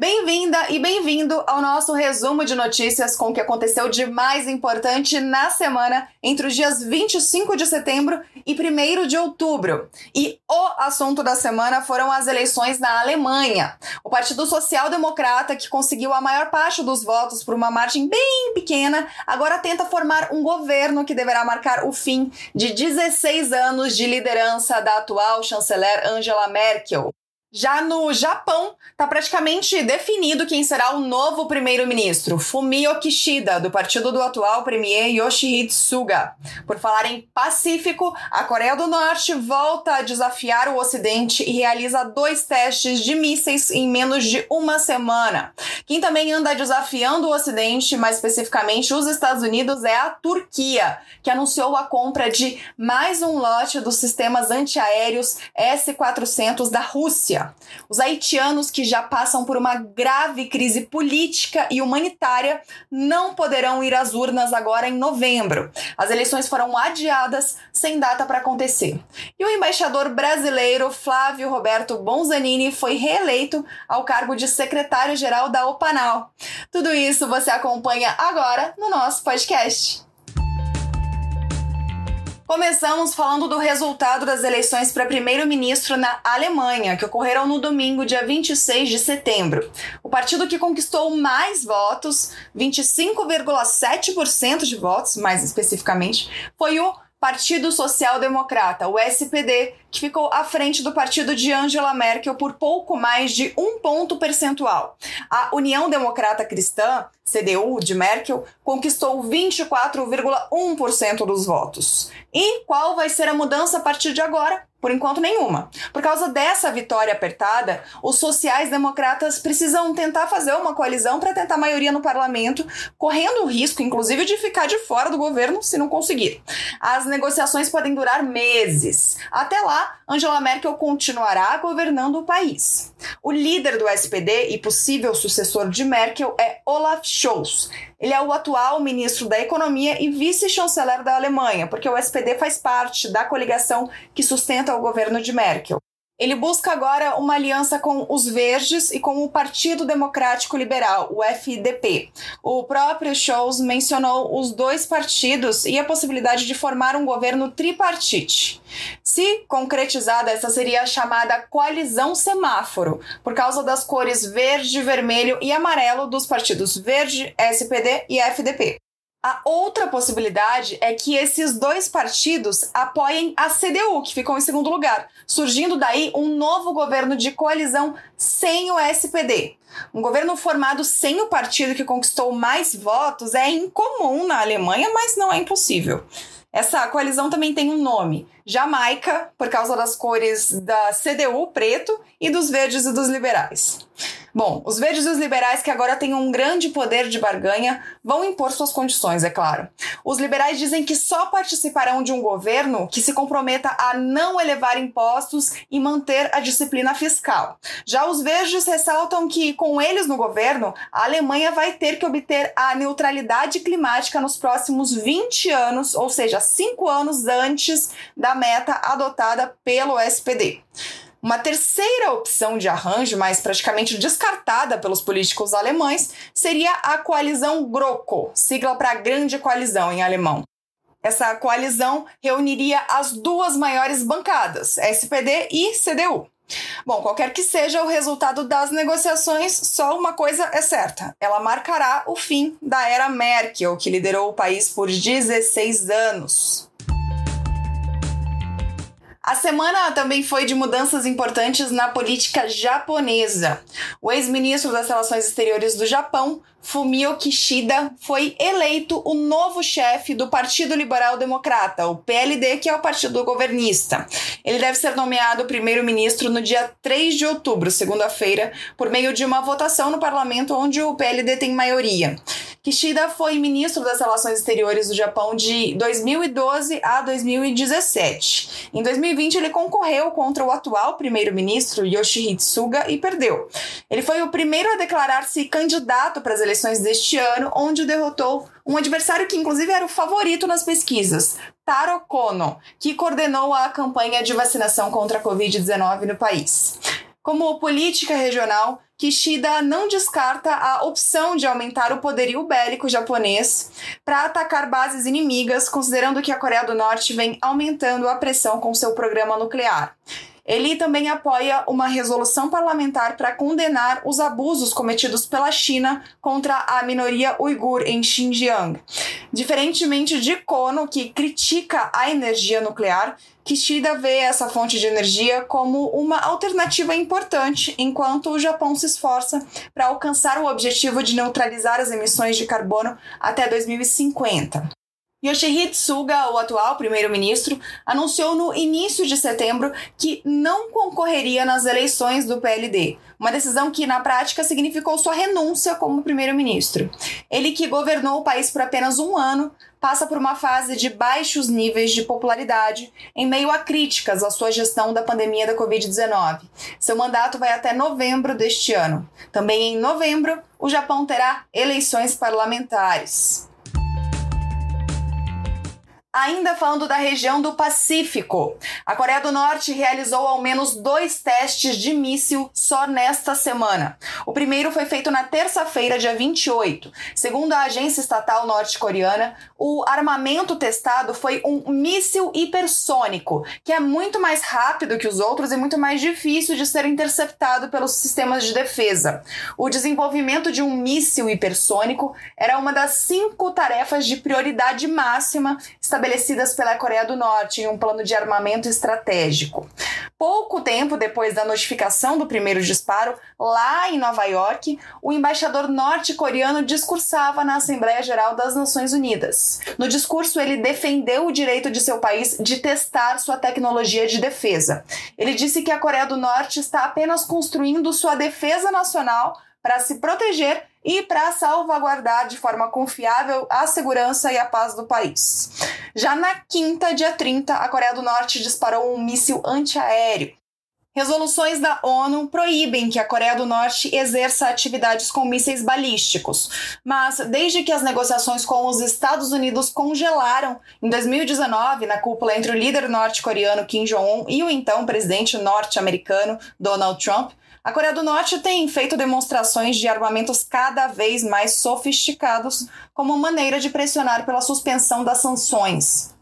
Bem-vinda e bem-vindo ao nosso resumo de notícias com o que aconteceu de mais importante na semana entre os dias 25 de setembro e 1 de outubro. E o assunto da semana foram as eleições na Alemanha. O Partido Social Democrata, que conseguiu a maior parte dos votos por uma margem bem pequena, agora tenta formar um governo que deverá marcar o fim de 16 anos de liderança da atual chanceler Angela Merkel. Já no Japão, está praticamente definido quem será o novo primeiro-ministro, Fumio Kishida, do partido do atual premier Yoshihide Suga. Por falar em Pacífico, a Coreia do Norte volta a desafiar o Ocidente e realiza dois testes de mísseis em menos de uma semana. Quem também anda desafiando o Ocidente, mais especificamente os Estados Unidos, é a Turquia, que anunciou a compra de mais um lote dos sistemas antiaéreos S-400 da Rússia. Os haitianos que já passam por uma grave crise política e humanitária não poderão ir às urnas agora em novembro. As eleições foram adiadas sem data para acontecer. E o embaixador brasileiro Flávio Roberto Bonzanini foi reeleito ao cargo de secretário-geral da OPANAL. Tudo isso você acompanha agora no nosso podcast. Começamos falando do resultado das eleições para primeiro-ministro na Alemanha, que ocorreram no domingo, dia 26 de setembro. O partido que conquistou mais votos, 25,7% de votos, mais especificamente, foi o Partido Social Democrata, o SPD, que ficou à frente do partido de Angela Merkel por pouco mais de um ponto percentual. A União Democrata Cristã, CDU, de Merkel, conquistou 24,1% dos votos. E qual vai ser a mudança a partir de agora? Por enquanto, nenhuma. Por causa dessa vitória apertada, os sociais-democratas precisam tentar fazer uma coalizão para tentar maioria no parlamento, correndo o risco, inclusive, de ficar de fora do governo se não conseguir. As negociações podem durar meses. Até lá, Angela Merkel continuará governando o país. O líder do SPD e possível sucessor de Merkel é Olaf Scholz. Ele é o atual ministro da Economia e vice-chanceler da Alemanha, porque o SPD faz parte da coligação que sustenta o governo de Merkel. Ele busca agora uma aliança com os Verdes e com o Partido Democrático Liberal, o FDP. O próprio Scholz mencionou os dois partidos e a possibilidade de formar um governo tripartite. Se concretizada, essa seria a chamada coalizão semáforo, por causa das cores verde, vermelho e amarelo dos partidos Verde, SPD e FDP. A outra possibilidade é que esses dois partidos apoiem a CDU, que ficou em segundo lugar, surgindo daí um novo governo de coalizão sem o SPD. Um governo formado sem o partido que conquistou mais votos é incomum na Alemanha, mas não é impossível. Essa coalizão também tem um nome: Jamaica, por causa das cores da CDU, preto, e dos verdes e dos liberais. Bom, os verdes e os liberais, que agora têm um grande poder de barganha, vão impor suas condições, é claro. Os liberais dizem que só participarão de um governo que se comprometa a não elevar impostos e manter a disciplina fiscal. Já os verdes ressaltam que, com eles no governo, a Alemanha vai ter que obter a neutralidade climática nos próximos 20 anos, ou seja, cinco anos antes da meta adotada pelo SPD. Uma terceira opção de arranjo, mas praticamente descartada pelos políticos alemães, seria a coalizão GroKo, sigla para Grande Coalizão em alemão. Essa coalizão reuniria as duas maiores bancadas, SPD e CDU. Bom, qualquer que seja o resultado das negociações, só uma coisa é certa: ela marcará o fim da era Merkel, que liderou o país por 16 anos. A semana também foi de mudanças importantes na política japonesa. O ex-ministro das Relações Exteriores do Japão, Fumio Kishida, foi eleito o novo chefe do Partido Liberal Democrata, o PLD, que é o partido governista. Ele deve ser nomeado primeiro-ministro no dia 3 de outubro, segunda-feira, por meio de uma votação no parlamento onde o PLD tem maioria. Kishida foi ministro das Relações Exteriores do Japão de 2012 a 2017. Em 2020, ele concorreu contra o atual primeiro-ministro Yoshihide Suga e perdeu. Ele foi o primeiro a declarar-se candidato para as eleições deste ano, onde derrotou um adversário que, inclusive, era o favorito nas pesquisas, Taro Kono, que coordenou a campanha de vacinação contra a Covid-19 no país. Como política regional, Kishida não descarta a opção de aumentar o poderio bélico japonês para atacar bases inimigas, considerando que a Coreia do Norte vem aumentando a pressão com seu programa nuclear. Ele também apoia uma resolução parlamentar para condenar os abusos cometidos pela China contra a minoria uigur em Xinjiang. Diferentemente de Kono, que critica a energia nuclear, Kishida vê essa fonte de energia como uma alternativa importante, enquanto o Japão se esforça para alcançar o objetivo de neutralizar as emissões de carbono até 2050. Yoshihide Suga, o atual primeiro-ministro, anunciou no início de setembro que não concorreria nas eleições do PLD, uma decisão que na prática significou sua renúncia como primeiro-ministro. Ele que governou o país por apenas um ano, passa por uma fase de baixos níveis de popularidade em meio a críticas à sua gestão da pandemia da Covid-19. Seu mandato vai até novembro deste ano. Também em novembro, o Japão terá eleições parlamentares. Ainda falando da região do Pacífico, a Coreia do Norte realizou ao menos dois testes de míssil só nesta semana. O primeiro foi feito na terça-feira, dia 28. Segundo a agência estatal norte-coreana, o armamento testado foi um míssil hipersônico, que é muito mais rápido que os outros e muito mais difícil de ser interceptado pelos sistemas de defesa. O desenvolvimento de um míssil hipersônico era uma das cinco tarefas de prioridade máxima estabelecidas pela Coreia do Norte em um plano de armamento estratégico. Pouco tempo depois da notificação do primeiro disparo, lá em Nova York, o embaixador norte-coreano discursava na Assembleia Geral das Nações Unidas. No discurso, ele defendeu o direito de seu país de testar sua tecnologia de defesa. Ele disse que a Coreia do Norte está apenas construindo sua defesa nacional para se proteger e para salvaguardar de forma confiável a segurança e a paz do país. Já na quinta, dia 30, a Coreia do Norte disparou um míssil antiaéreo. Resoluções da ONU proíbem que a Coreia do Norte exerça atividades com mísseis balísticos, mas desde que as negociações com os Estados Unidos congelaram em 2019 na cúpula entre o líder norte-coreano Kim Jong-un e o então presidente norte-americano Donald Trump, a Coreia do Norte tem feito demonstrações de armamentos cada vez mais sofisticados como maneira de pressionar pela suspensão das sanções.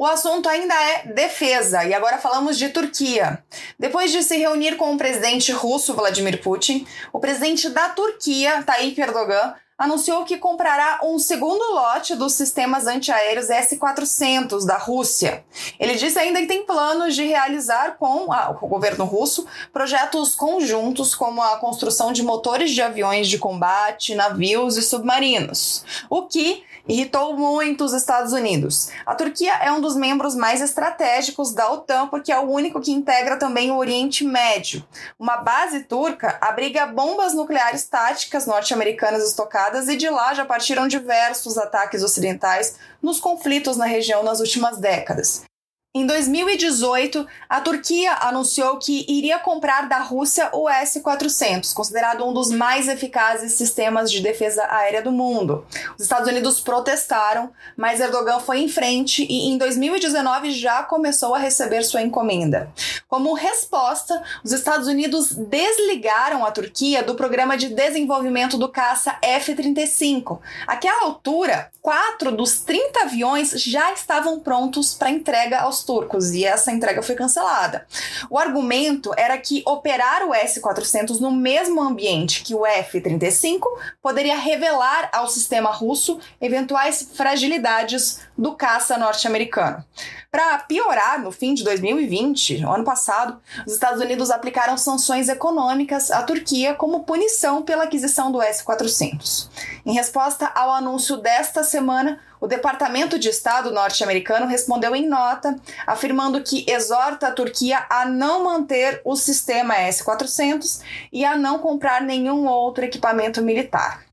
O assunto ainda é defesa, e agora falamos de Turquia. Depois de se reunir com o presidente russo Vladimir Putin, o presidente da Turquia, Tayyip Erdogan, anunciou que comprará um segundo lote dos sistemas antiaéreos S-400 da Rússia. Ele disse ainda que tem planos de realizar com a, o governo russo projetos conjuntos como a construção de motores de aviões de combate, navios e submarinos, o que irritou muito os Estados Unidos. A Turquia é um dos membros mais estratégicos da OTAN porque é o único que integra também o Oriente Médio. Uma base turca abriga bombas nucleares táticas norte-americanas estocadas e de lá já partiram diversos ataques ocidentais nos conflitos na região nas últimas décadas. Em 2018, a Turquia anunciou que iria comprar da Rússia o S-400, considerado um dos mais eficazes sistemas de defesa aérea do mundo. Os Estados Unidos protestaram, mas Erdogan foi em frente e em 2019 já começou a receber sua encomenda. Como resposta, os Estados Unidos desligaram a Turquia do programa de desenvolvimento do caça F-35. Àquela altura, quatro dos 30 aviões já estavam prontos para entrega aos turcos e essa entrega foi cancelada. O argumento era que operar o S-400 no mesmo ambiente que o F-35 poderia revelar ao sistema russo eventuais fragilidades do caça norte-americano. Para piorar, no fim de 2020, no ano passado, os Estados Unidos aplicaram sanções econômicas à Turquia como punição pela aquisição do S-400. Em resposta ao anúncio desta semana, o Departamento de Estado norte-americano respondeu em nota, afirmando que exorta a Turquia a não manter o sistema S-400 e a não comprar nenhum outro equipamento militar.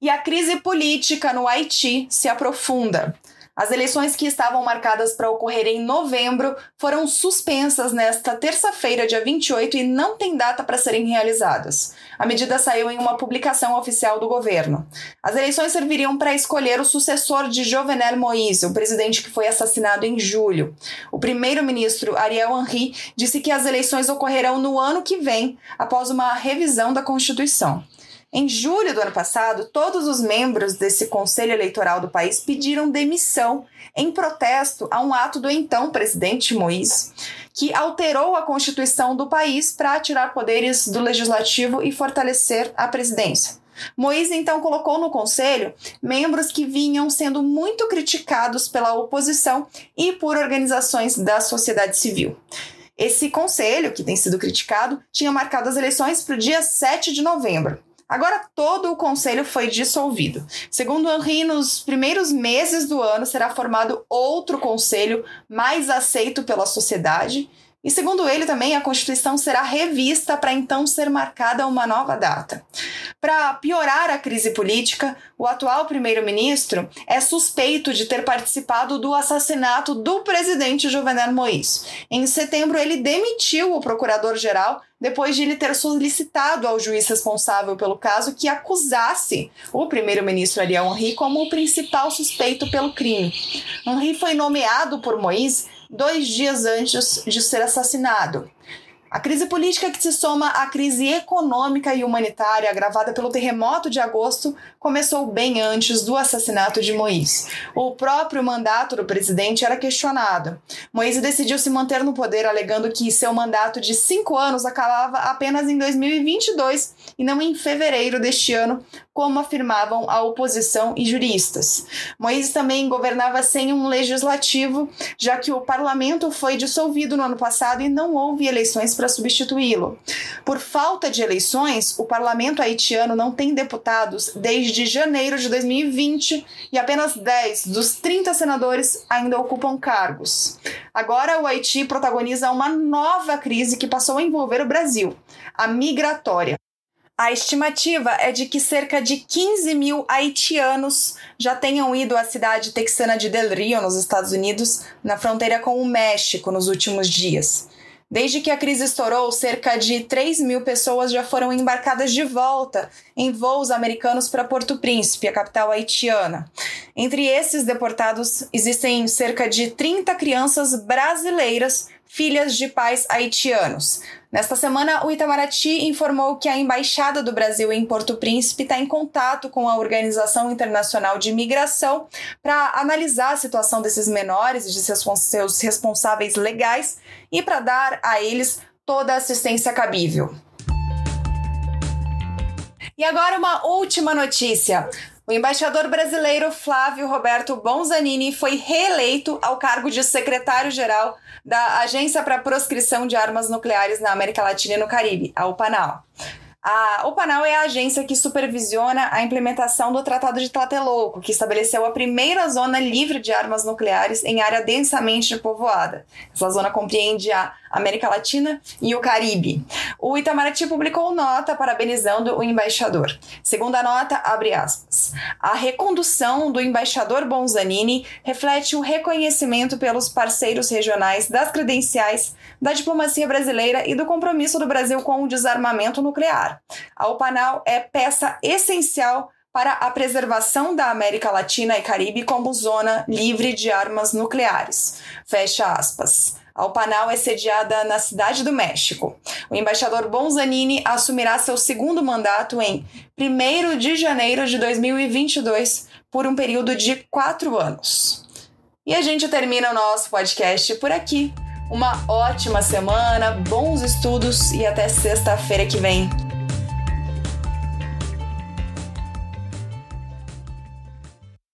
E a crise política no Haiti se aprofunda. As eleições que estavam marcadas para ocorrer em novembro foram suspensas nesta terça-feira, dia 28, e não tem data para serem realizadas. A medida saiu em uma publicação oficial do governo. As eleições serviriam para escolher o sucessor de Jovenel Moïse, o presidente que foi assassinado em julho. O primeiro-ministro Ariel Henry disse que as eleições ocorrerão no ano que vem, após uma revisão da Constituição. Em julho do ano passado, todos os membros desse conselho eleitoral do país pediram demissão em protesto a um ato do então presidente Moïse, que alterou a constituição do país para tirar poderes do legislativo e fortalecer a presidência. Moïse então colocou no conselho membros que vinham sendo muito criticados pela oposição e por organizações da sociedade civil. Esse conselho, que tem sido criticado, tinha marcado as eleições para o dia 7 de novembro. Agora todo o conselho foi dissolvido. Segundo Henri, nos primeiros meses do ano será formado outro conselho mais aceito pela sociedade. E segundo ele também, a Constituição será revista para então ser marcada uma nova data. Para piorar a crise política, o atual primeiro-ministro é suspeito de ter participado do assassinato do presidente Jovenel Moïse. Em setembro, ele demitiu o procurador-geral depois de ele ter solicitado ao juiz responsável pelo caso que acusasse o primeiro-ministro Ariel Henry como o principal suspeito pelo crime. Henry foi nomeado por Moïse dois dias antes de ser assassinado. A crise política que se soma à crise econômica e humanitária agravada pelo terremoto de agosto começou bem antes do assassinato de Moïse. O próprio mandato do presidente era questionado. Moïse decidiu se manter no poder alegando que seu mandato de cinco anos acabava apenas em 2022 e não em fevereiro deste ano, como afirmavam a oposição e juristas. Moïse também governava sem um legislativo, já que o parlamento foi dissolvido no ano passado e não houve eleições para substituí-lo. Por falta de eleições, o parlamento haitiano não tem deputados desde janeiro de 2020 e apenas 10 dos 30 senadores ainda ocupam cargos. Agora, o Haiti protagoniza uma nova crise que passou a envolver o Brasil, a migratória. A estimativa é de que cerca de 15 mil haitianos já tenham ido à cidade texana de Del Rio, nos Estados Unidos, na fronteira com o México, nos últimos dias. Desde que a crise estourou, cerca de 3 mil pessoas já foram embarcadas de volta em voos americanos para Porto Príncipe, a capital haitiana. Entre esses deportados, existem cerca de 30 crianças brasileiras filhas de pais haitianos. Nesta semana, o Itamaraty informou que a Embaixada do Brasil em Porto Príncipe está em contato com a Organização Internacional de Migração para analisar a situação desses menores e de seus responsáveis legais e para dar a eles toda a assistência cabível. E agora uma última notícia. O embaixador brasileiro Flávio Roberto Bonzanini foi reeleito ao cargo de secretário-geral da Agência para Proscrição de Armas Nucleares na América Latina e no Caribe, a UPANAL. A OPANAL é a agência que supervisiona a implementação do Tratado de Tlatelolco, que estabeleceu a primeira zona livre de armas nucleares em área densamente povoada. Essa zona compreende a América Latina e o Caribe. O Itamaraty publicou nota parabenizando o embaixador. Segundo a nota, abre aspas, a recondução do embaixador Bonzanini reflete o reconhecimento pelos parceiros regionais das credenciais da diplomacia brasileira e do compromisso do Brasil com o desarmamento nuclear. A OPANAL é peça essencial para a preservação da América Latina e Caribe como zona livre de armas nucleares. Fecha aspas. A Upanal é sediada na Cidade do México. O embaixador Bonzanini assumirá seu segundo mandato em 1 de janeiro de 2022 por um período de quatro anos. E a gente termina o nosso podcast por aqui. Uma ótima semana, bons estudos e até sexta-feira que vem.